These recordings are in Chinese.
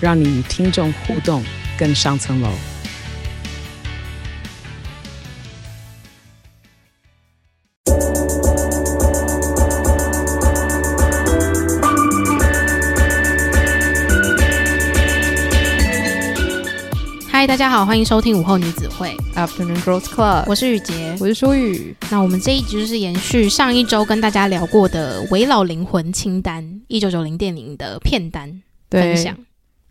让你与听众互动更上层楼。嗨，大家好，欢迎收听午后女子会 Afternoon Girls Club。我是雨洁，我是舒雨。那我们这一集就是延续上一周跟大家聊过的《危老灵魂清单》一九九零电影的片单分享。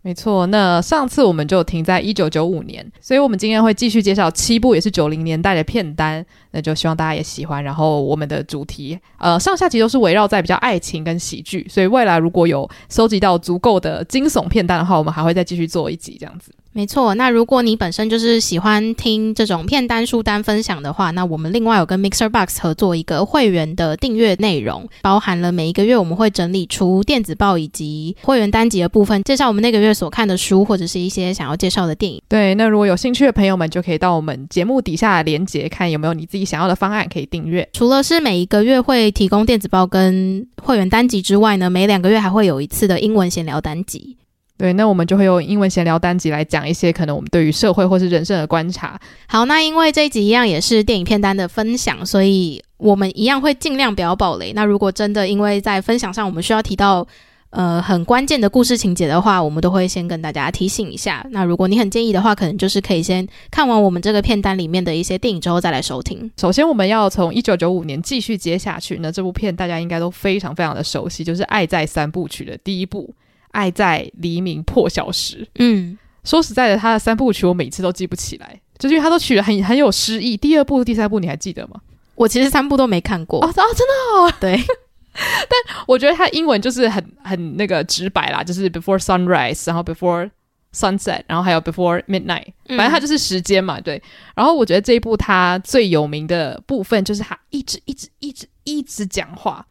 没错，那上次我们就停在一九九五年，所以我们今天会继续介绍七部也是九零年代的片单。那就希望大家也喜欢。然后我们的主题，呃，上下集都是围绕在比较爱情跟喜剧，所以未来如果有收集到足够的惊悚片单的话，我们还会再继续做一集这样子。没错，那如果你本身就是喜欢听这种片单书单分享的话，那我们另外有跟 Mixer Box 合作一个会员的订阅内容，包含了每一个月我们会整理出电子报以及会员单集的部分，介绍我们那个月所看的书或者是一些想要介绍的电影。对，那如果有兴趣的朋友们，就可以到我们节目底下的链接看有没有你自己想要的方案可以订阅。除了是每一个月会提供电子报跟会员单集之外呢，每两个月还会有一次的英文闲聊单集。对，那我们就会用英文闲聊单集来讲一些可能我们对于社会或是人生的观察。好，那因为这一集一样也是电影片单的分享，所以我们一样会尽量不要爆雷。那如果真的因为在分享上我们需要提到呃很关键的故事情节的话，我们都会先跟大家提醒一下。那如果你很介意的话，可能就是可以先看完我们这个片单里面的一些电影之后再来收听。首先，我们要从一九九五年继续接下去。那这部片大家应该都非常非常的熟悉，就是《爱在三部曲》的第一部。爱在黎明破晓时。嗯，说实在的，他的三部曲我每次都记不起来，就是因为他都取得很很有诗意。第二部、第三部你还记得吗？我其实三部都没看过。哦，哦真的哦。对，但我觉得他英文就是很很那个直白啦，就是 before sunrise，然后 before sunset，然后还有 before midnight，反正他就是时间嘛。对。然后我觉得这一部他最有名的部分就是他一直一直一直一直讲话。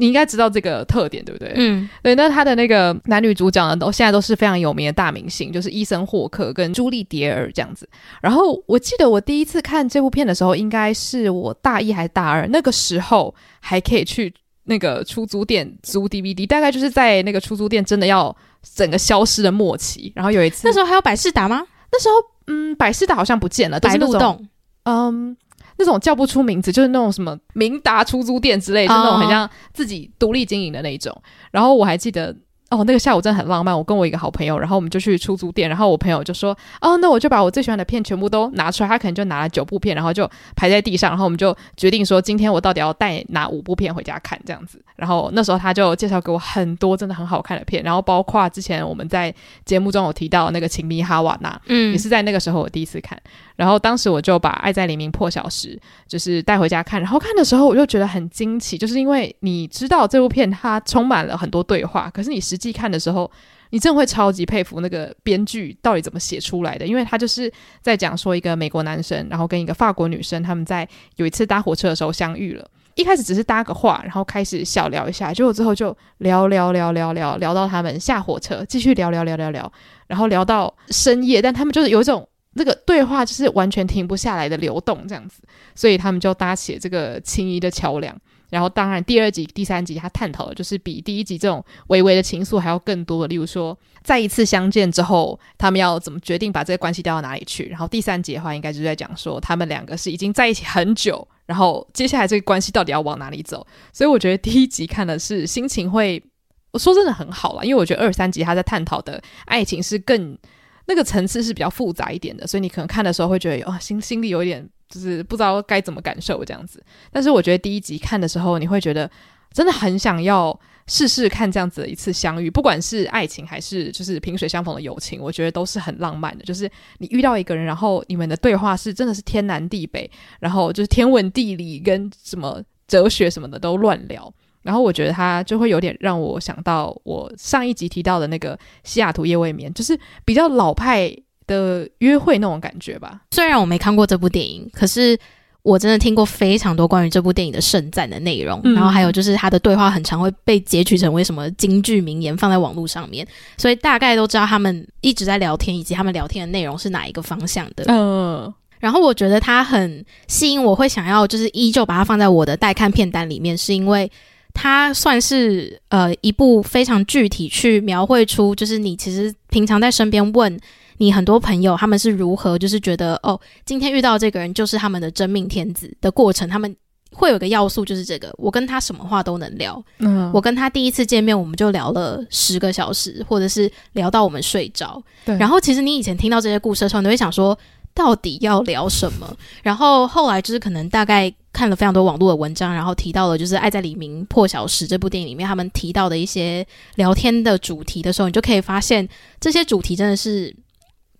你应该知道这个特点，对不对？嗯，对。那他的那个男女主角呢，都现在都是非常有名的大明星，就是伊森霍克跟朱莉蝶尔这样子。然后我记得我第一次看这部片的时候，应该是我大一还是大二，那个时候还可以去那个出租店租 DVD，大概就是在那个出租店真的要整个消失的末期。然后有一次，那时候还有百事达吗？那时候，嗯，百事达好像不见了，白鹿洞，嗯。那种叫不出名字，就是那种什么明达出租店之类，就那种很像自己独立经营的那一种。然后我还记得。哦，那个下午真的很浪漫。我跟我一个好朋友，然后我们就去出租店，然后我朋友就说：“哦，那我就把我最喜欢的片全部都拿出来。”他可能就拿了九部片，然后就排在地上，然后我们就决定说：“今天我到底要带哪五部片回家看？”这样子。然后那时候他就介绍给我很多真的很好看的片，然后包括之前我们在节目中有提到那个《情迷哈瓦那》，嗯，也是在那个时候我第一次看。然后当时我就把《爱在黎明破晓时》就是带回家看，然后看的时候我就觉得很惊奇，就是因为你知道这部片它充满了很多对话，可是你实际看的时候，你真的会超级佩服那个编剧到底怎么写出来的，因为他就是在讲说一个美国男生，然后跟一个法国女生，他们在有一次搭火车的时候相遇了。一开始只是搭个话，然后开始小聊一下，结果之后就聊聊聊聊聊聊到他们下火车，继续聊聊聊聊聊，然后聊到深夜，但他们就是有一种那个对话就是完全停不下来的流动这样子，所以他们就搭起了这个情谊的桥梁。然后，当然，第二集、第三集他探讨的就是比第一集这种微微的情愫还要更多的，例如说，再一次相见之后，他们要怎么决定把这个关系调到哪里去？然后第三集的话，应该就是在讲说，他们两个是已经在一起很久，然后接下来这个关系到底要往哪里走？所以我觉得第一集看的是心情会，我说真的很好啦，因为我觉得二三集他在探讨的爱情是更那个层次是比较复杂一点的，所以你可能看的时候会觉得，哦，心心里有一点。就是不知道该怎么感受这样子，但是我觉得第一集看的时候，你会觉得真的很想要试试看这样子的一次相遇，不管是爱情还是就是萍水相逢的友情，我觉得都是很浪漫的。就是你遇到一个人，然后你们的对话是真的是天南地北，然后就是天文地理跟什么哲学什么的都乱聊。然后我觉得他就会有点让我想到我上一集提到的那个西雅图夜未眠，就是比较老派的约会那种感觉吧。虽然我没看过这部电影，可是我真的听过非常多关于这部电影的盛赞的内容。嗯、然后还有就是他的对话很常会被截取成为什么京剧名言放在网络上面，所以大概都知道他们一直在聊天，以及他们聊天的内容是哪一个方向的。嗯。然后我觉得它很吸引我，会想要就是依旧把它放在我的待看片单里面，是因为它算是呃一部非常具体去描绘出，就是你其实平常在身边问你很多朋友他们是如何，就是觉得哦，今天遇到这个人就是他们的真命天子的过程，他们会有个要素就是这个，我跟他什么话都能聊，嗯，我跟他第一次见面我们就聊了十个小时，或者是聊到我们睡着，对。然后其实你以前听到这些故事的时候，你会想说。到底要聊什么？然后后来就是可能大概看了非常多网络的文章，然后提到了就是《爱在黎明破晓时》这部电影里面他们提到的一些聊天的主题的时候，你就可以发现这些主题真的是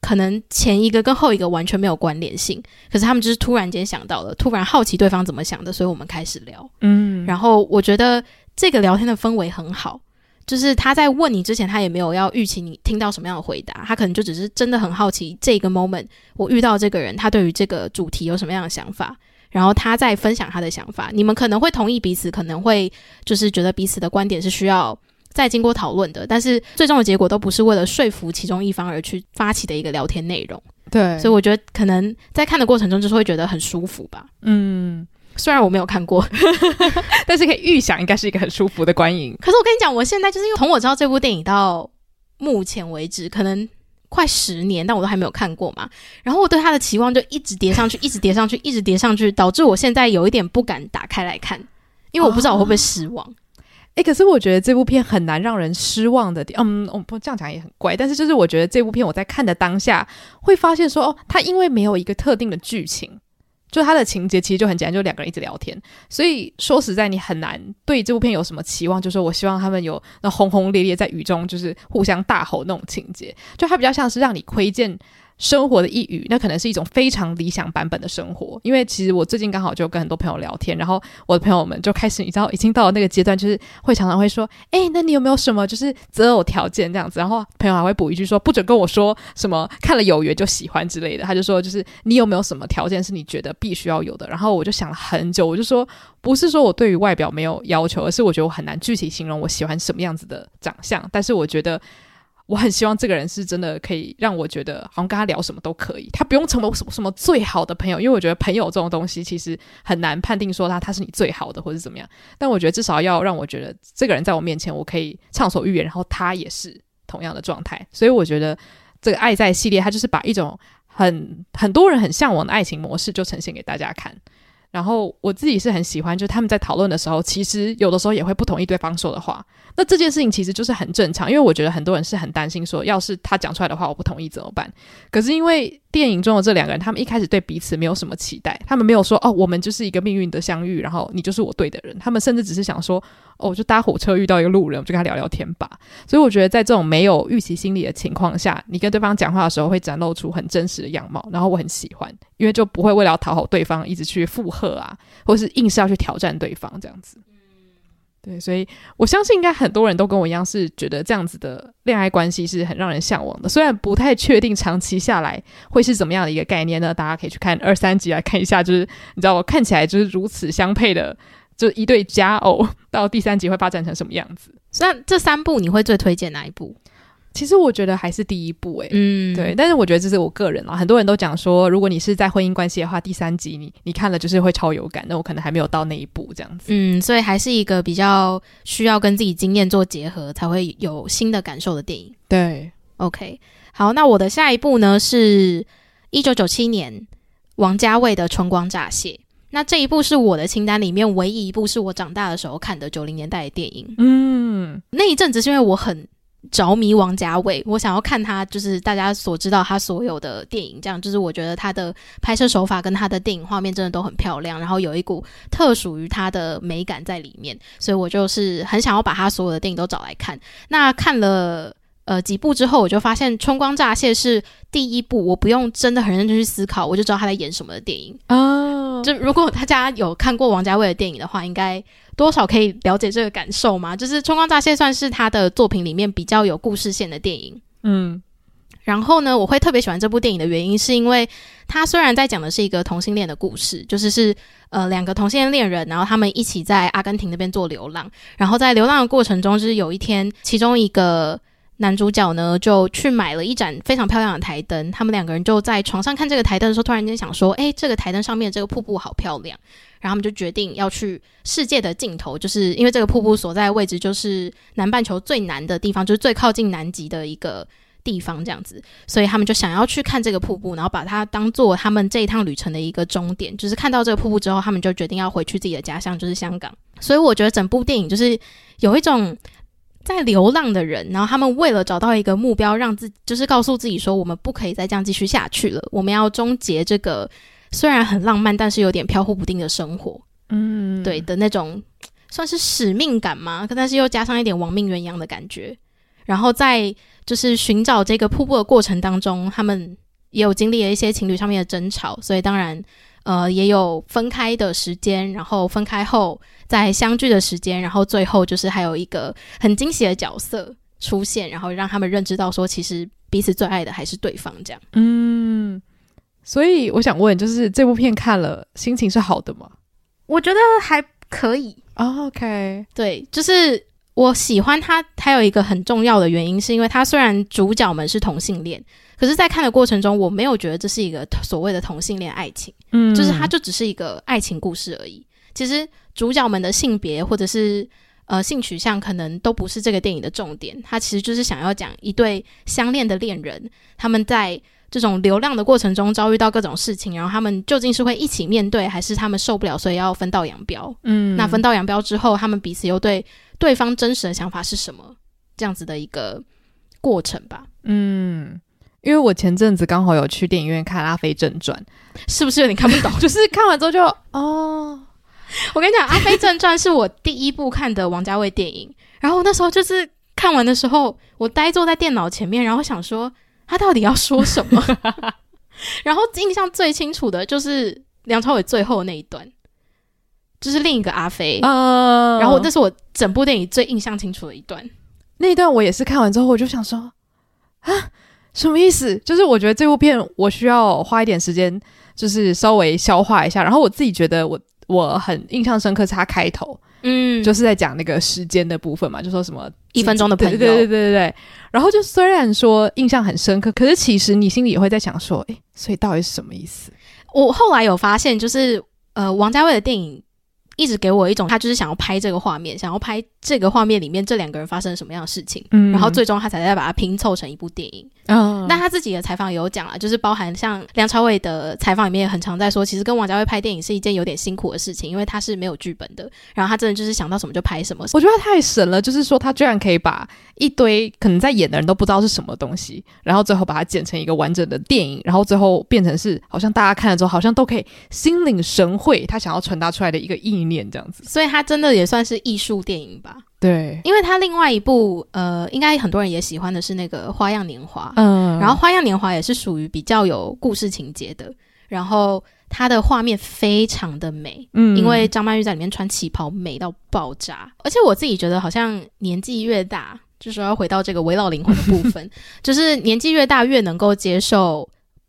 可能前一个跟后一个完全没有关联性，可是他们就是突然间想到了，突然好奇对方怎么想的，所以我们开始聊。嗯，然后我觉得这个聊天的氛围很好。就是他在问你之前，他也没有要预期你听到什么样的回答，他可能就只是真的很好奇这个 moment 我遇到这个人，他对于这个主题有什么样的想法，然后他在分享他的想法。你们可能会同意彼此，可能会就是觉得彼此的观点是需要再经过讨论的，但是最终的结果都不是为了说服其中一方而去发起的一个聊天内容。对，所以我觉得可能在看的过程中就是会觉得很舒服吧。嗯。虽然我没有看过，但是可以预想应该是一个很舒服的观影。可是我跟你讲，我现在就是因为从我知道这部电影到目前为止，可能快十年，但我都还没有看过嘛。然后我对他的期望就一直叠上去，一直叠上去，一直叠上去，导致我现在有一点不敢打开来看，因为我不知道我会不会失望。欸，可是我觉得这部片很难让人失望的点，嗯，我不这样讲也很怪，但是就是我觉得这部片我在看的当下会发现说，哦，它因为没有一个特定的剧情。就他的情节其实就很简单，就两个人一直聊天，所以说实在你很难对这部片有什么期望。就是我希望他们有那轰轰烈烈在雨中就是互相大吼那种情节，就它比较像是让你窥见。生活的一隅，那可能是一种非常理想版本的生活。因为其实我最近刚好就跟很多朋友聊天，然后我的朋友们就开始，你知道，已经到了那个阶段，就是会常常会说：“诶，那你有没有什么就是择偶条件这样子？”然后朋友还会补一句说：“不准跟我说什么看了有缘就喜欢之类的。”他就说：“就是你有没有什么条件是你觉得必须要有的？”然后我就想了很久，我就说：“不是说我对于外表没有要求，而是我觉得我很难具体形容我喜欢什么样子的长相。但是我觉得。”我很希望这个人是真的可以让我觉得好像跟他聊什么都可以，他不用成为什么什么最好的朋友，因为我觉得朋友这种东西其实很难判定说他他是你最好的或者怎么样。但我觉得至少要让我觉得这个人在我面前我可以畅所欲言，然后他也是同样的状态。所以我觉得这个爱在系列，它就是把一种很很多人很向往的爱情模式就呈现给大家看。然后我自己是很喜欢，就他们在讨论的时候，其实有的时候也会不同意对方说的话。那这件事情其实就是很正常，因为我觉得很多人是很担心说，要是他讲出来的话我不同意怎么办？可是因为电影中的这两个人，他们一开始对彼此没有什么期待，他们没有说哦，我们就是一个命运的相遇，然后你就是我对的人。他们甚至只是想说，哦，就搭火车遇到一个路人，我就跟他聊聊天吧。所以我觉得在这种没有预期心理的情况下，你跟对方讲话的时候会展露出很真实的样貌，然后我很喜欢，因为就不会为了讨好对方一直去附和啊，或是硬是要去挑战对方这样子。对，所以我相信应该很多人都跟我一样，是觉得这样子的恋爱关系是很让人向往的。虽然不太确定长期下来会是怎么样的一个概念呢？大家可以去看二三集来看一下。就是你知道，我看起来就是如此相配的，就一对佳偶，到第三集会发展成什么样子？那这三部你会最推荐哪一部？其实我觉得还是第一部诶、欸，嗯，对，但是我觉得这是我个人啊，很多人都讲说，如果你是在婚姻关系的话，第三集你你看了就是会超有感，那我可能还没有到那一步这样子，嗯，所以还是一个比较需要跟自己经验做结合才会有新的感受的电影。对，OK，好，那我的下一部呢是一九九七年王家卫的《春光乍泄》，那这一部是我的清单里面唯一一部是我长大的时候看的九零年代的电影。嗯，那一阵子是因为我很。着迷王家卫，我想要看他，就是大家所知道他所有的电影，这样就是我觉得他的拍摄手法跟他的电影画面真的都很漂亮，然后有一股特属于他的美感在里面，所以我就是很想要把他所有的电影都找来看。那看了呃几部之后，我就发现《春光乍泄》是第一部，我不用真的很认真去思考，我就知道他在演什么的电影。哦哦，就如果大家有看过王家卫的电影的话，应该多少可以了解这个感受嘛。就是《春光乍泄》算是他的作品里面比较有故事线的电影。嗯。然后呢，我会特别喜欢这部电影的原因，是因为它虽然在讲的是一个同性恋的故事，就是是呃两个同性恋恋人，然后他们一起在阿根廷那边做流浪，然后在流浪的过程中，就是有一天，其中一个男主角呢就去买了一盏非常漂亮的台灯，他们两个人就在床上看这个台灯的时候，突然间想说，诶，这个台灯上面这个瀑布好漂亮，然后他们就决定要去世界的尽头，就是因为这个瀑布所在的位置就是南半球最南的地方，就是最靠近南极的一个。地方这样子，所以他们就想要去看这个瀑布，然后把它当做他们这一趟旅程的一个终点。就是看到这个瀑布之后，他们就决定要回去自己的家乡，就是香港。所以我觉得整部电影就是有一种在流浪的人，然后他们为了找到一个目标，让自就是告诉自己说，我们不可以再这样继续下去了，我们要终结这个虽然很浪漫，但是有点飘忽不定的生活。嗯，对的那种算是使命感嘛？但是又加上一点亡命鸳鸯的感觉。然后在就是寻找这个瀑布的过程当中，他们也有经历了一些情侣上面的争吵，所以当然，呃，也有分开的时间，然后分开后再相聚的时间，然后最后就是还有一个很惊喜的角色出现，然后让他们认知到说，其实彼此最爱的还是对方这样。嗯，所以我想问，就是这部片看了心情是好的吗？我觉得还可以。Oh, OK，对，就是。我喜欢他，还有一个很重要的原因，是因为他虽然主角们是同性恋，可是，在看的过程中，我没有觉得这是一个所谓的同性恋爱情，嗯，就是它就只是一个爱情故事而已。其实主角们的性别或者是呃性取向，可能都不是这个电影的重点。它其实就是想要讲一对相恋的恋人，他们在这种流浪的过程中遭遇到各种事情，然后他们究竟是会一起面对，还是他们受不了，所以要分道扬镳？嗯，那分道扬镳之后，他们彼此又对。对方真实的想法是什么？这样子的一个过程吧。嗯，因为我前阵子刚好有去电影院看《阿飞正传》，是不是有点看不懂？就是看完之后就哦，我跟你讲，《阿飞正传》是我第一部看的王家卫电影。然后那时候就是看完的时候，我呆坐在电脑前面，然后想说他到底要说什么。然后印象最清楚的就是梁朝伟最后那一段。就是另一个阿飞，呃，然后那是我整部电影最印象清楚的一段。那一段我也是看完之后，我就想说，啊，什么意思？就是我觉得这部片我需要花一点时间，就是稍微消化一下。然后我自己觉得我我很印象深刻是他开头，嗯，就是在讲那个时间的部分嘛，就说什么一分钟的朋友，对对对对对。然后就虽然说印象很深刻，可是其实你心里也会在想说，诶，所以到底是什么意思？我后来有发现，就是呃，王家卫的电影。一直给我一种，他就是想要拍这个画面，想要拍这个画面里面这两个人发生了什么样的事情，嗯，然后最终他才在把它拼凑成一部电影。嗯，那他自己的采访也有讲啊，就是包含像梁朝伟的采访里面也很常在说，其实跟王家卫拍电影是一件有点辛苦的事情，因为他是没有剧本的，然后他真的就是想到什么就拍什么。我觉得他太神了，就是说他居然可以把一堆可能在演的人都不知道是什么东西，然后最后把它剪成一个完整的电影，然后最后变成是好像大家看了之后好像都可以心领神会，他想要传达出来的一个意念这样子，所以他真的也算是艺术电影吧？对，因为他另外一部呃，应该很多人也喜欢的是那个《花样年华》，嗯，然后《花样年华》也是属于比较有故事情节的，然后它的画面非常的美，嗯，因为张曼玉在里面穿旗袍美到爆炸，而且我自己觉得好像年纪越大，就是说要回到这个围绕灵魂的部分，就是年纪越大越能够接受。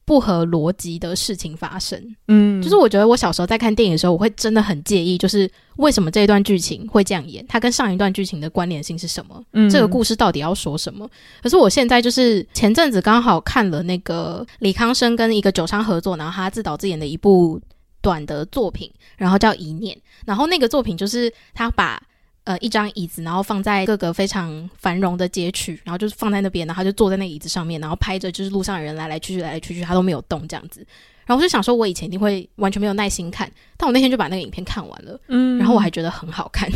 不合逻辑的事情发生，嗯，就是我觉得我小时候在看电影的时候，我会真的很介意，就是为什么这一段剧情会这样演，它跟上一段剧情的关联性是什么？嗯，这个故事到底要说什么？可是我现在就是前阵子刚好看了那个李康生跟一个酒商合作，然后他自导自演的一部短的作品，然后叫《一念》，然后那个作品就是他把。呃，一张椅子，然后放在各个非常繁荣的街区，然后就是放在那边，然后他就坐在那椅子上面，然后拍着就是路上的人来来去去，来来去去，他都没有动这样子。然后我就想说，我以前一定会完全没有耐心看，但我那天就把那个影片看完了，嗯，然后我还觉得很好看，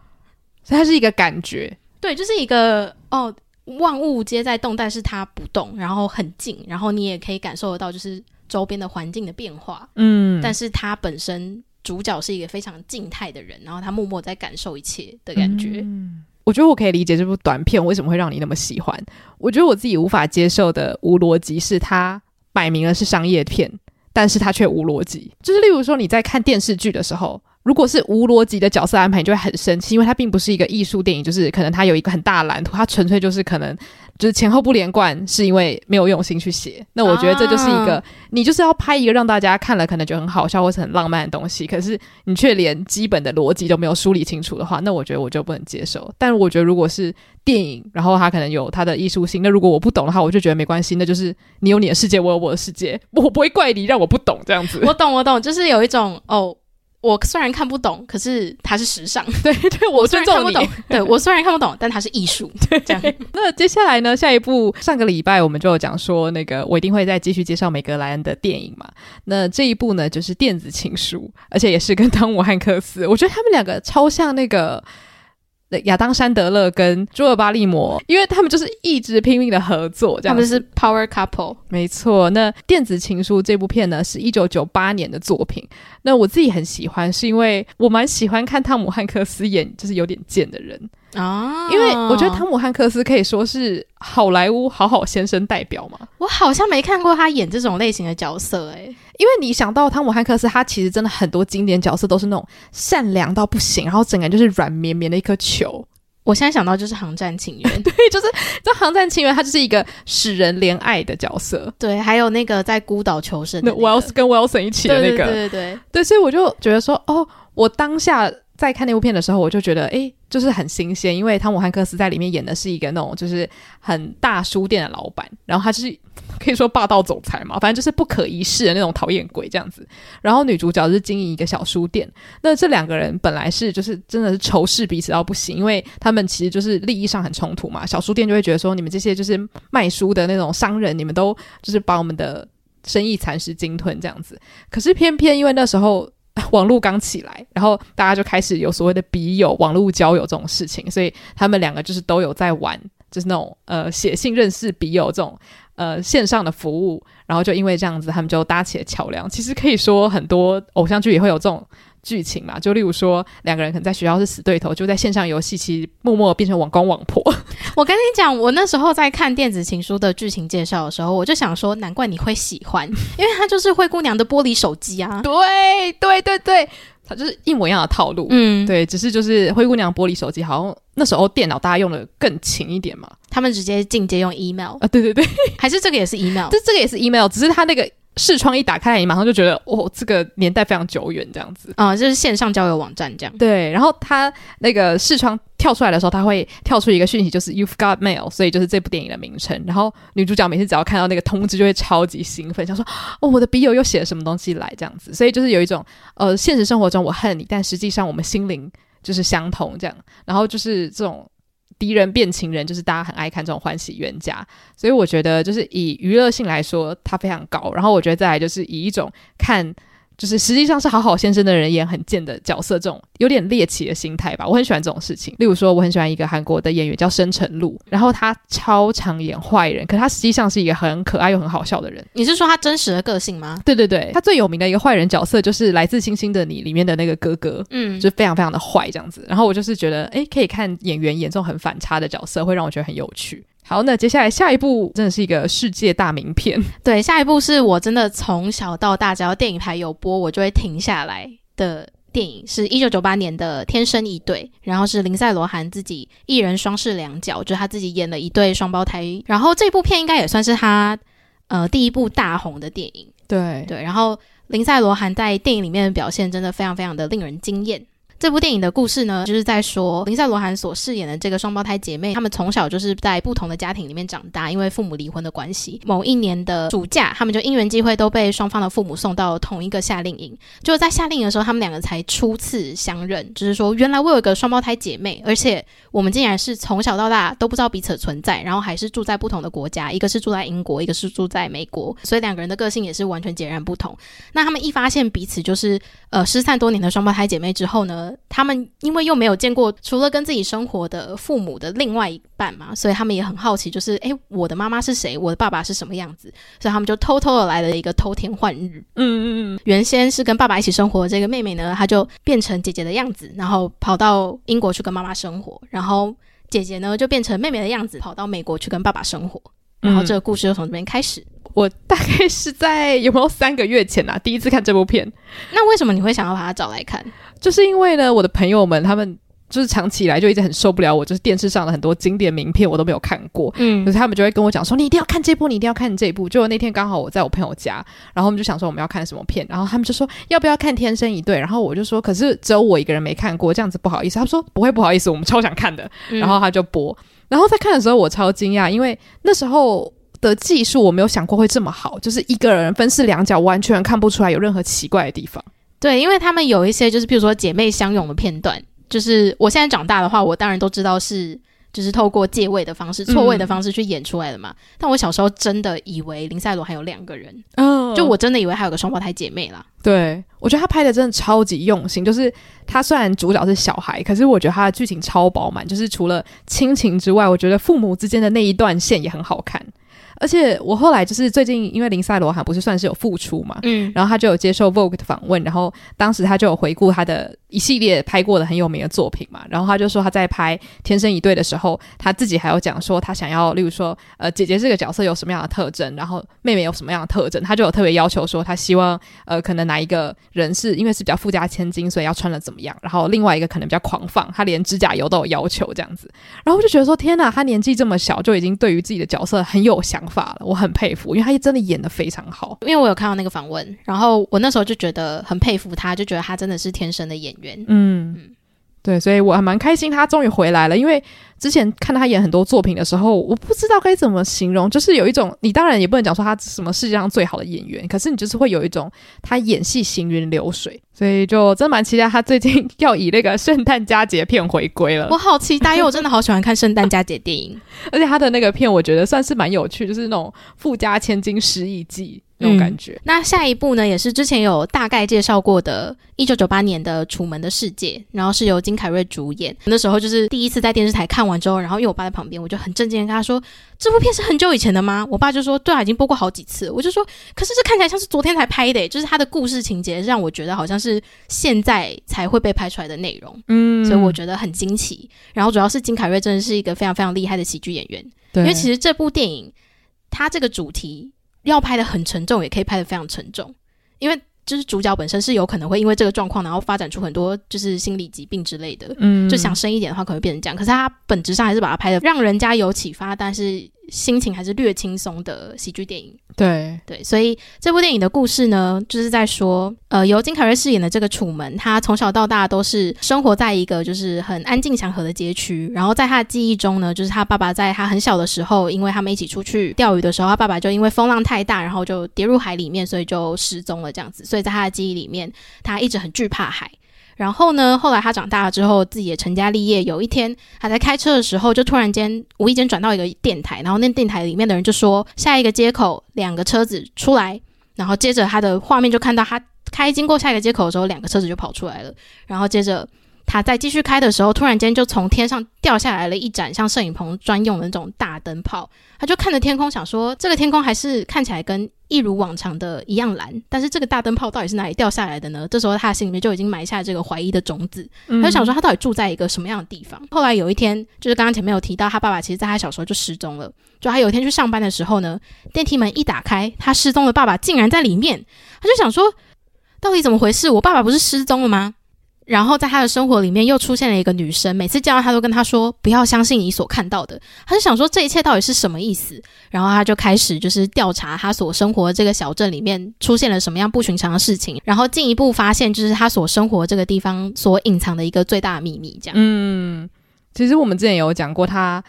所以它是一个感觉，对，就是一个哦，万物皆在动，但是它不动，然后很静，然后你也可以感受得到就是周边的环境的变化，嗯，但是它本身。主角是一个非常静态的人，然后他默默在感受一切的感觉。嗯，我觉得我可以理解这部短片为什么会让你那么喜欢。我觉得我自己无法接受的无逻辑是，他摆明了是商业片。但是它却无逻辑。就是例如说你在看电视剧的时候。如果是无逻辑的角色安排，你就会很生气，因为它并不是一个艺术电影，就是可能它有一个很大的蓝图，它纯粹就是可能就是前后不连贯，是因为没有用心去写。那我觉得这就是一个，啊、你就是要拍一个让大家看了可能觉得很好笑或是很浪漫的东西，可是你却连基本的逻辑都没有梳理清楚的话，那我觉得我就不能接受。但我觉得如果是电影，然后它可能有它的艺术性，那如果我不懂的话，我就觉得没关系，那就是你有你的世界，我有我的世界，我不会怪你让我不懂这样子。我懂，我懂，就是有一种哦。我虽然看不懂，可是它是时尚。对对，我虽然看不懂。对，我虽然看不懂，但它是艺术。对，这样。那接下来呢？下一部上个礼拜我们就有讲说，那个我一定会再继续介绍梅格莱恩的电影嘛。那这一部呢，就是《电子情书》，而且也是跟汤姆汉克斯。我觉得他们两个超像那个。亚当·山德勒跟朱尔·巴利摩，因为他们就是一直拼命的合作，这样。他们是 power couple，没错。那《电子情书》这部片呢，是一九九八年的作品。那我自己很喜欢，是因为我蛮喜欢看汤姆·汉克斯演就是有点贱的人啊。因为我觉得汤姆·汉克斯可以说是好莱坞好好先生代表嘛。我好像没看过他演这种类型的角色，欸，诶。因为你想到汤姆汉克斯，他其实真的很多经典角色都是那种善良到不行，然后整个人就是软绵绵的一颗球。我现在想到就是《航站情缘》，对，就是这《航站情缘》，它就是一个使人怜爱的角色。对，还有那个在孤岛求生的、那个，那 Wells 跟 Wilson 一起的那个，对对对对，对，所以我就觉得说，哦，我当下在看那部片的时候，我就觉得，哎，就是很新鲜，因为汤姆汉克斯在里面演的是一个那种就是很大书店的老板，然后他就是。可以说霸道总裁嘛，反正就是不可一世的那种讨厌鬼这样子。然后女主角是经营一个小书店，那这两个人本来是就是真的是仇视彼此到不行，因为他们其实就是利益上很冲突嘛。小书店就会觉得说，你们这些就是卖书的那种商人，你们都就是把我们的生意蚕食鲸吞这样子。可是偏偏因为那时候 网络刚起来，然后大家就开始有所谓的笔友、网络交友这种事情，所以他们两个就是都有在玩，就是那种呃写信认识笔友这种。呃，线上的服务，然后就因为这样子，他们就搭起了桥梁。其实可以说，很多偶像剧也会有这种剧情嘛。就例如说，两个人可能在学校是死对头，就在线上游戏期默默变成网公网婆。我跟你讲，我那时候在看《电子情书》的剧情介绍的时候，我就想说，难怪你会喜欢，因为它就是灰姑娘的玻璃手机啊。对对对对。它就是一模一样的套路，嗯，对，只是就是灰姑娘玻璃手机，好像那时候电脑大家用的更勤一点嘛，他们直接进阶用 email 啊，对对对，还是这个也是 email，这这个也是 email，只是它那个。视窗一打开，你马上就觉得哦，这个年代非常久远，这样子啊、嗯，就是线上交友网站这样。对，然后他那个视窗跳出来的时候，他会跳出一个讯息，就是 You've got mail，所以就是这部电影的名称。然后女主角每次只要看到那个通知，就会超级兴奋，想说哦，我的笔友又写了什么东西来这样子。所以就是有一种呃，现实生活中我恨你，但实际上我们心灵就是相同这样。然后就是这种。敌人变情人，就是大家很爱看这种欢喜冤家，所以我觉得就是以娱乐性来说，它非常高。然后我觉得再来就是以一种看。就是实际上是好好先生的人演很贱的角色，这种有点猎奇的心态吧，我很喜欢这种事情。例如说，我很喜欢一个韩国的演员叫申成露，然后他超常演坏人，可他实际上是一个很可爱又很好笑的人。你是说他真实的个性吗？对对对，他最有名的一个坏人角色就是《来自星星的你》里面的那个哥哥，嗯，就非常非常的坏这样子。然后我就是觉得，诶，可以看演员演这种很反差的角色，会让我觉得很有趣。好，那接下来下一部真的是一个世界大名片。对，下一部是我真的从小到大，只要电影台有播，我就会停下来的电影，是一九九八年的《天生一对》，然后是林赛罗韩自己一人双饰两角，就是他自己演了一对双胞胎。然后这部片应该也算是他呃第一部大红的电影。对对，然后林赛罗韩在电影里面的表现真的非常非常的令人惊艳。这部电影的故事呢，就是在说林赛罗韩所饰演的这个双胞胎姐妹，她们从小就是在不同的家庭里面长大，因为父母离婚的关系。某一年的暑假，她们就因缘际会都被双方的父母送到同一个夏令营。就在夏令营的时候，他们两个才初次相认，就是说原来我有一个双胞胎姐妹，而且我们竟然是从小到大都不知道彼此存在，然后还是住在不同的国家，一个是住在英国，一个是住在美国，所以两个人的个性也是完全截然不同。那他们一发现彼此就是呃失散多年的双胞胎姐妹之后呢，他们因为又没有见过除了跟自己生活的父母的另外一半嘛，所以他们也很好奇，就是诶，我的妈妈是谁？我的爸爸是什么样子？所以他们就偷偷的来了一个偷天换日。嗯嗯嗯。原先是跟爸爸一起生活的这个妹妹呢，她就变成姐姐的样子，然后跑到英国去跟妈妈生活。然后姐姐呢就变成妹妹的样子，跑到美国去跟爸爸生活。然后这个故事就从这边开始。我大概是在有没有三个月前啊，第一次看这部片。那为什么你会想要把它找来看？就是因为呢，我的朋友们他们。就是长期以来就一直很受不了我，就是电视上的很多经典名片我都没有看过，嗯，可是他们就会跟我讲说，你一定要看这部，你一定要看这部。就那天刚好我在我朋友家，然后我们就想说我们要看什么片，然后他们就说要不要看《天生一对》，然后我就说可是只有我一个人没看过，这样子不好意思。他说不会不好意思，我们超想看的。然后他就播，然后在看的时候我超惊讶，因为那时候的技术我没有想过会这么好，就是一个人分饰两角，完全看不出来有任何奇怪的地方。对，因为他们有一些就是比如说姐妹相拥的片段。就是我现在长大的话，我当然都知道是就是透过借位的方式、错位的方式去演出来的嘛。嗯、但我小时候真的以为林赛罗还有两个人，嗯、哦，就我真的以为还有个双胞胎姐妹啦。对，我觉得他拍的真的超级用心。就是他虽然主角是小孩，可是我觉得他的剧情超饱满。就是除了亲情之外，我觉得父母之间的那一段线也很好看。而且我后来就是最近，因为林赛罗韩不是算是有复出嘛，嗯，然后他就有接受 Vogue 的访问，然后当时他就有回顾他的一系列拍过的很有名的作品嘛，然后他就说他在拍《天生一对》的时候，他自己还有讲说他想要，例如说，呃，姐姐这个角色有什么样的特征，然后妹妹有什么样的特征，他就有特别要求说他希望，呃，可能哪一个人是因为是比较富家千金，所以要穿的怎么样，然后另外一个可能比较狂放，他连指甲油都有要求这样子，然后我就觉得说天呐，他年纪这么小就已经对于自己的角色很有想法了，我很佩服，因为他真的演得非常好。因为我有看到那个访问，然后我那时候就觉得很佩服他，就觉得他真的是天生的演员。嗯嗯，对，所以我还蛮开心他终于回来了，因为。之前看他演很多作品的时候，我不知道该怎么形容，就是有一种，你当然也不能讲说他什么世界上最好的演员，可是你就是会有一种他演戏行云流水，所以就真蛮期待他最近要以那个圣诞佳节片 回归了。我好期待，因为我真的好喜欢看圣诞佳节电影，而且他的那个片我觉得算是蛮有趣，就是那种富家千金失忆记。那种感觉、嗯。那下一部呢，也是之前有大概介绍过的，一九九八年的《楚门的世界》，然后是由金凯瑞主演。那时候就是第一次在电视台看完之后，然后因为我爸在旁边，我就很震惊的跟他说：“这部片是很久以前的吗？”我爸就说：“对啊，已经播过好几次。”我就说：“可是这看起来像是昨天才拍的，就是他的故事情节让我觉得好像是现在才会被拍出来的内容。”嗯，所以我觉得很惊奇。然后主要是金凯瑞真的是一个非常非常厉害的喜剧演员，对，因为其实这部电影它这个主题。要拍的很沉重，也可以拍的非常沉重，因为就是主角本身是有可能会因为这个状况，然后发展出很多就是心理疾病之类的。嗯，就想深一点的话，可能会变成这样。可是他本质上还是把它拍的让人家有启发，但是。心情还是略轻松的喜剧电影，对。对，所以这部电影的故事呢，就是在说，呃，由金凯瑞饰演的这个楚门，他从小到大都是生活在一个就是很安静祥和的街区，然后在他的记忆中呢，就是他爸爸在他很小的时候，因为他们一起出去钓鱼的时候，他爸爸就因为风浪太大，然后就跌入海里面，所以就失踪了这样子，所以在他的记忆里面，他一直很惧怕海。然后呢，后来他长大了之后，自己也成家立业。有一天，他在开车的时候，就突然间无意间转到一个电台，然后那电台里面的人就说：“下一个街口两个车子出来。”然后接着他的画面就看到他开经过下一个街口的时候，两个车子就跑出来了。然后接着。他在继续开的时候，突然间就从天上掉下来了一盏像摄影棚专用的那种大灯泡。他就看着天空，想说这个天空还是看起来跟一如往常的一样蓝，但是这个大灯泡到底是哪里掉下来的呢？这时候他心里面就已经埋下这个怀疑的种子。他就想说他到底住在一个什么样的地方？后来有一天，就是刚刚前面有提到，他爸爸其实在他小时候就失踪了。就他有一天去上班的时候呢，电梯门一打开，他失踪的爸爸竟然在里面。他就想说，到底怎么回事？我爸爸不是失踪了吗？然后在他的生活里面又出现了一个女生，每次见到他都跟他说：“不要相信你所看到的。”他就想说这一切到底是什么意思？然后他就开始就是调查他所生活的这个小镇里面出现了什么样不寻常的事情，然后进一步发现就是他所生活这个地方所隐藏的一个最大的秘密。这样，嗯，其实我们之前有讲过他，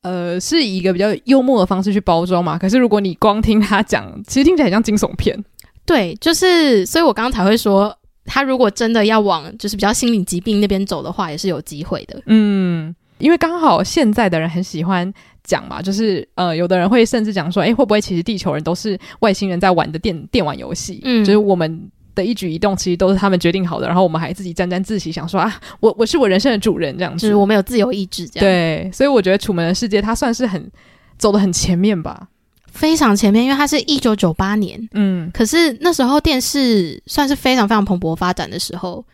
呃是以一个比较幽默的方式去包装嘛。可是如果你光听他讲，其实听起来很像惊悚片。对，就是，所以我刚刚才会说。他如果真的要往就是比较心理疾病那边走的话，也是有机会的。嗯，因为刚好现在的人很喜欢讲嘛，就是呃，有的人会甚至讲说，诶，会不会其实地球人都是外星人在玩的电电玩游戏？嗯，就是我们的一举一动其实都是他们决定好的，然后我们还自己沾沾自喜，想说啊，我我是我人生的主人这样子，就是我们有自由意志这样。对，所以我觉得《楚门的世界》它算是很走的很前面吧。非常前面，因为它是一九九八年，嗯，可是那时候电视算是非常非常蓬勃发展的时候，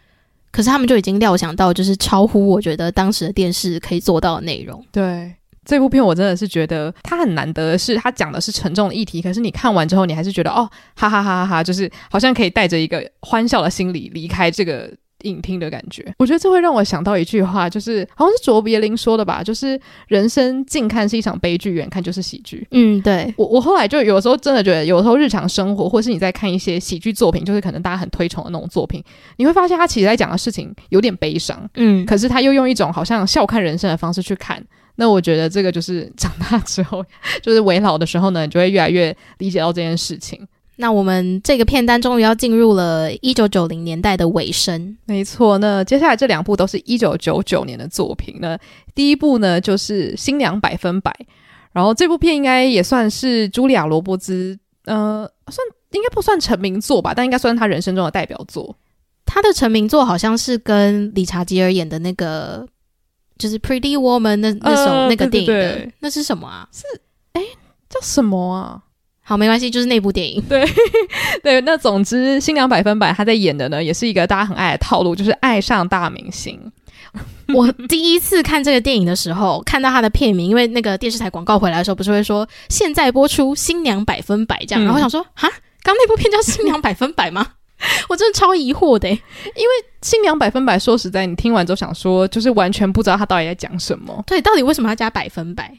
可是他们就已经料想到，就是超乎我觉得当时的电视可以做到的内容。对，这部片我真的是觉得它很难得的是，它讲的是沉重的议题，可是你看完之后，你还是觉得哦，哈哈哈哈哈，就是好像可以带着一个欢笑的心理离开这个。影厅的感觉，我觉得这会让我想到一句话，就是好像是卓别林说的吧，就是人生近看是一场悲剧，远看就是喜剧。嗯，对，我我后来就有时候真的觉得，有时候日常生活，或是你在看一些喜剧作品，就是可能大家很推崇的那种作品，你会发现他其实在讲的事情有点悲伤，嗯，可是他又用一种好像笑看人生的方式去看。那我觉得这个就是长大之后，就是为老的时候呢，你就会越来越理解到这件事情。那我们这个片单终于要进入了一九九零年代的尾声，没错。那接下来这两部都是一九九九年的作品。那第一部呢，就是《新娘百分百》，然后这部片应该也算是茱莉亚·罗伯兹，呃，算应该不算成名作吧，但应该算是她人生中的代表作。她的成名作好像是跟理查吉尔演的那个，就是《Pretty Woman》那那首、呃、那个电影的，对对对，那是什么啊？是哎，叫什么啊？好，没关系，就是那部电影。对，对，那总之，《新娘百分百》他在演的呢，也是一个大家很爱的套路，就是爱上大明星。我第一次看这个电影的时候，看到他的片名，因为那个电视台广告回来的时候，不是会说现在播出《新娘百分百》这样，嗯、然后我想说，哈，刚那部片叫《新娘百分百》吗？我真的超疑惑的，因为《新娘百分百》说实在，你听完之后想说，就是完全不知道他到底在讲什么。对，到底为什么要加百分百？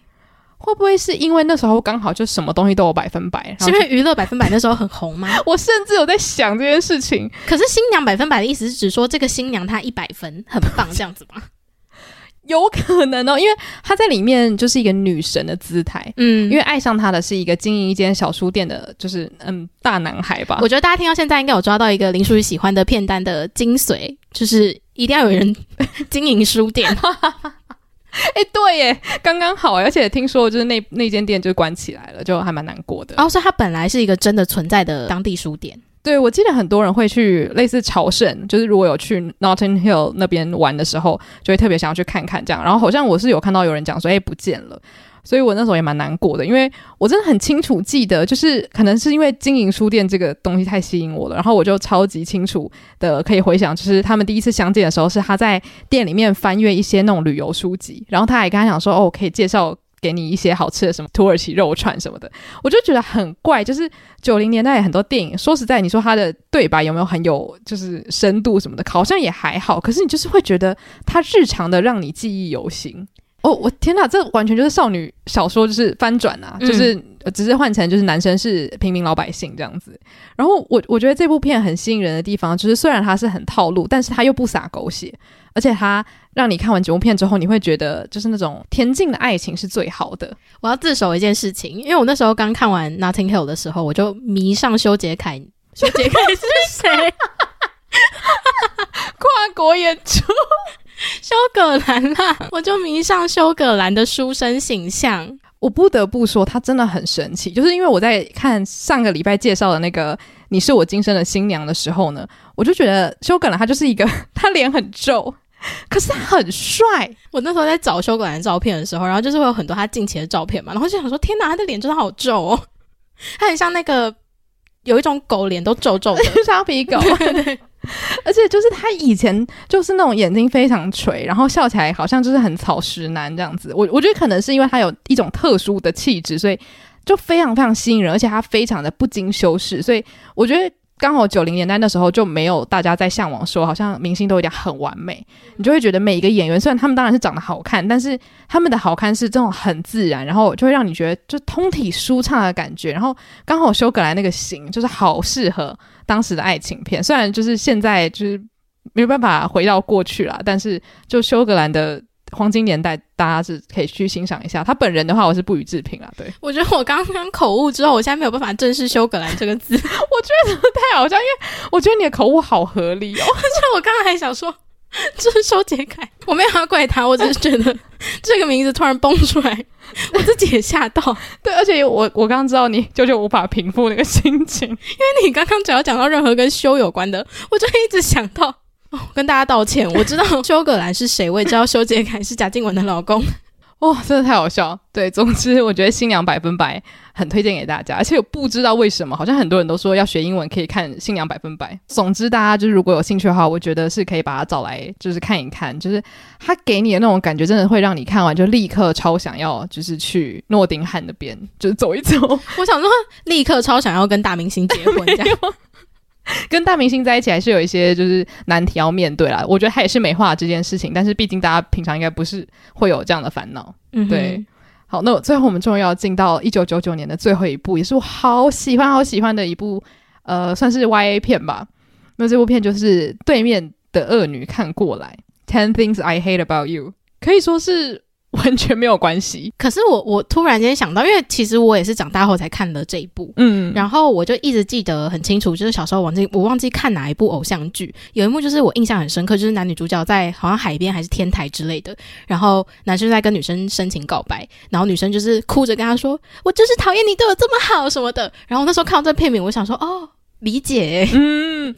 会不会是因为那时候刚好就什么东西都有百分百？是因为娱乐百分百那时候很红吗？我甚至有在想这件事情。可是新娘百分百的意思是指说这个新娘她一百分很棒这样子吗？有可能哦，因为她在里面就是一个女神的姿态。嗯，因为爱上她的是一个经营一间小书店的，就是嗯大男孩吧。我觉得大家听到现在应该有抓到一个林淑宇喜欢的片单的精髓，就是一定要有人经营书店。哎，对耶，刚刚好，而且听说就是那那间店就关起来了，就还蛮难过的。哦，所以它本来是一个真的存在的当地书店。对，我记得很多人会去类似朝圣，就是如果有去 Notting Hill 那边玩的时候，就会特别想要去看看这样。然后好像我是有看到有人讲说，哎，不见了。所以我那时候也蛮难过的，因为我真的很清楚记得，就是可能是因为经营书店这个东西太吸引我了，然后我就超级清楚的可以回想，就是他们第一次相见的时候，是他在店里面翻阅一些那种旅游书籍，然后他还跟他讲说，哦，可以介绍给你一些好吃的什么土耳其肉串什么的，我就觉得很怪，就是九零年代很多电影，说实在，你说他的对白有没有很有就是深度什么的，好像也还好，可是你就是会觉得他日常的让你记忆犹新。哦，我天哪，这完全就是少女小说，就是翻转啊，嗯、就是只是换成就是男生是平民老百姓这样子。然后我我觉得这部片很吸引人的地方，就是虽然它是很套路，但是它又不洒狗血，而且它让你看完整部片之后，你会觉得就是那种恬静的爱情是最好的。我要自首一件事情，因为我那时候刚看完《Nothing Hill》的时候，我就迷上修杰楷。修杰楷是谁？跨国演出。修葛兰啦，我就迷上修葛兰的书生形象。我不得不说，他真的很神奇。就是因为我在看上个礼拜介绍的那个《你是我今生的新娘》的时候呢，我就觉得修葛兰他就是一个，他脸很皱，可是他很帅。我那时候在找修葛兰照片的时候，然后就是会有很多他近期的照片嘛，然后就想说：天哪，他的脸真的好皱哦，他很像那个有一种狗脸都皱皱的沙皮狗。对对而且就是他以前就是那种眼睛非常垂，然后笑起来好像就是很草食男这样子。我我觉得可能是因为他有一种特殊的气质，所以就非常非常吸引人，而且他非常的不经修饰。所以我觉得刚好九零年代那时候就没有大家在向往说好像明星都有点很完美，你就会觉得每一个演员虽然他们当然是长得好看，但是他们的好看是这种很自然，然后就会让你觉得就通体舒畅的感觉。然后刚好修葛兰那个型就是好适合。当时的爱情片，虽然就是现在就是没有办法回到过去了，但是就修格兰的黄金年代，大家是可以去欣赏一下。他本人的话，我是不予置评啊。对，我觉得我刚刚口误之后，我现在没有办法正视修格兰这个字，我觉得太好笑，因为我觉得你的口误好合理哦。而且我刚刚还想说。这是修杰楷，我没有要怪他，我只是觉得这个名字突然蹦出来，我自己也吓到。对，而且我我刚刚知道你久久无法平复那个心情，因为你刚刚只要讲到任何跟修有关的，我就一直想到。哦，跟大家道歉，我知道修格兰是谁，我也知道修杰楷是贾静雯的老公。哇、哦，真的太好笑！对，总之我觉得新娘百分百很推荐给大家，而且我不知道为什么，好像很多人都说要学英文可以看新娘百分百。总之，大家就是如果有兴趣的话，我觉得是可以把它找来，就是看一看，就是它给你的那种感觉，真的会让你看完就立刻超想要，就是去诺丁汉那边就是走一走。我想说，立刻超想要跟大明星结婚这样。跟大明星在一起还是有一些就是难题要面对啦。我觉得他也是美化这件事情，但是毕竟大家平常应该不是会有这样的烦恼。嗯，对。好，那最后我们终于要进到一九九九年的最后一部，也是我好喜欢好喜欢的一部，呃，算是 YA 片吧。那这部片就是《对面的恶女看过来》，Ten Things I Hate About You，可以说是。完全没有关系。可是我我突然间想到，因为其实我也是长大后才看的这一部，嗯，然后我就一直记得很清楚，就是小时候忘记我忘记看哪一部偶像剧，有一幕就是我印象很深刻，就是男女主角在好像海边还是天台之类的，然后男生在跟女生深情告白，然后女生就是哭着跟他说：“我就是讨厌你对我这么好什么的。”然后那时候看到这片名，我想说：“哦，理解。”嗯。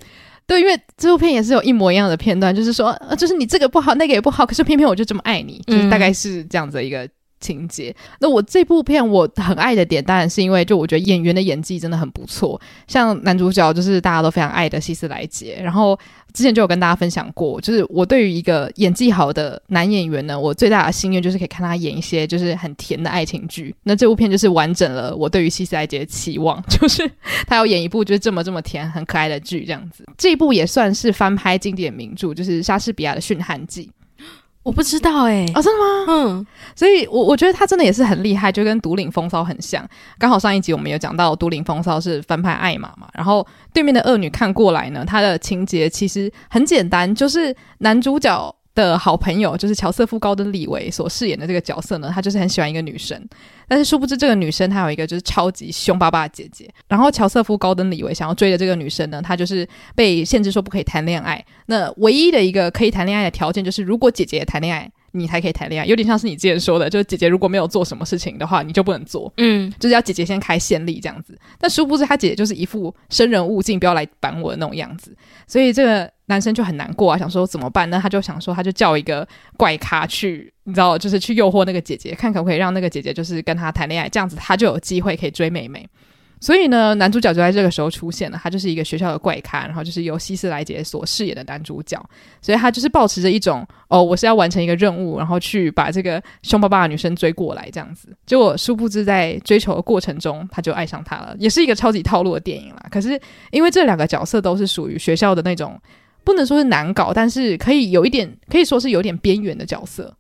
对，因为这部片也是有一模一样的片段，就是说，呃，就是你这个不好，那个也不好，可是偏偏我就这么爱你，就是大概是这样子的一个。情节，那我这部片我很爱的点，当然是因为就我觉得演员的演技真的很不错，像男主角就是大家都非常爱的希斯莱杰，然后之前就有跟大家分享过，就是我对于一个演技好的男演员呢，我最大的心愿就是可以看他演一些就是很甜的爱情剧，那这部片就是完整了我对于希斯莱杰的期望，就是他要演一部就是这么这么甜很可爱的剧这样子，这一部也算是翻拍经典名著，就是莎士比亚的《驯悍记》。我不知道哎、欸，哦，真的吗？嗯，所以我我觉得他真的也是很厉害，就跟《独领风骚》很像。刚好上一集我们有讲到《独领风骚》是翻拍艾玛嘛，然后对面的恶女看过来呢，她的情节其实很简单，就是男主角。的好朋友就是乔瑟夫·高登·李维所饰演的这个角色呢，他就是很喜欢一个女生，但是殊不知这个女生她有一个就是超级凶巴巴的姐姐。然后乔瑟夫·高登·李维想要追的这个女生呢，她就是被限制说不可以谈恋爱。那唯一的一个可以谈恋爱的条件就是，如果姐姐也谈恋爱，你才可以谈恋爱。有点像是你之前说的，就是姐姐如果没有做什么事情的话，你就不能做。嗯，就是要姐姐先开先例这样子。但殊不知他姐姐就是一副生人勿近，不要来烦我的那种样子。所以这个。男生就很难过啊，想说怎么办？那他就想说，他就叫一个怪咖去，你知道，就是去诱惑那个姐姐，看可不可以让那个姐姐就是跟他谈恋爱，这样子他就有机会可以追妹妹。所以呢，男主角就在这个时候出现了，他就是一个学校的怪咖，然后就是由希斯莱杰所饰演的男主角。所以他就是抱持着一种哦，我是要完成一个任务，然后去把这个凶巴巴的女生追过来这样子。结果殊不知在追求的过程中，他就爱上她了，也是一个超级套路的电影啦。可是因为这两个角色都是属于学校的那种。不能说是难搞，但是可以有一点，可以说是有点边缘的角色，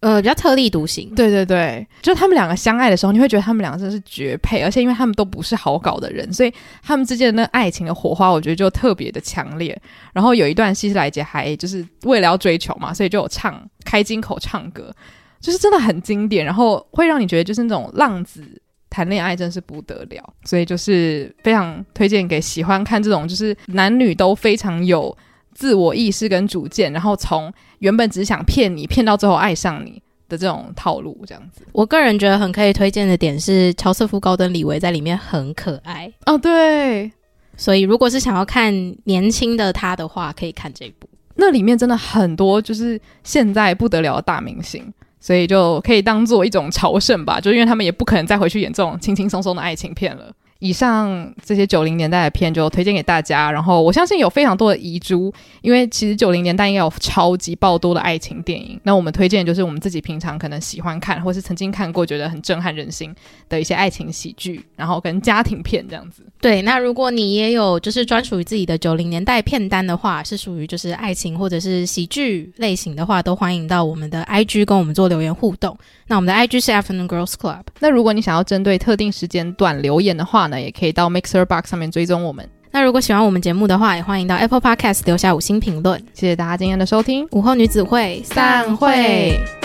呃，比较特立独行。对对对，就他们两个相爱的时候，你会觉得他们两个真的是绝配，而且因为他们都不是好搞的人，所以他们之间的那爱情的火花，我觉得就特别的强烈。然后有一段希斯莱杰还就是为了要追求嘛，所以就有唱开金口唱歌，就是真的很经典，然后会让你觉得就是那种浪子。谈恋爱真是不得了，所以就是非常推荐给喜欢看这种就是男女都非常有自我意识跟主见，然后从原本只想骗你，骗到最后爱上你的这种套路，这样子。我个人觉得很可以推荐的点是乔瑟夫·高登·李维在里面很可爱哦，对，所以如果是想要看年轻的他的话，可以看这部。那里面真的很多就是现在不得了的大明星。所以就可以当做一种朝圣吧，就因为他们也不可能再回去演这种轻轻松松的爱情片了。以上这些九零年代的片就推荐给大家，然后我相信有非常多的遗珠，因为其实九零年代应该有超级爆多的爱情电影。那我们推荐就是我们自己平常可能喜欢看，或是曾经看过觉得很震撼人心的一些爱情喜剧，然后跟家庭片这样子。对，那如果你也有就是专属于自己的九零年代片单的话，是属于就是爱情或者是喜剧类型的话，都欢迎到我们的 IG 跟我们做留言互动。那我们的 IG 是 Afternoon Girls Club。那如果你想要针对特定时间段留言的话呢，也可以到 Mixer Box 上面追踪我们。那如果喜欢我们节目的话，也欢迎到 Apple Podcast 留下五星评论。谢谢大家今天的收听，午后女子会散会。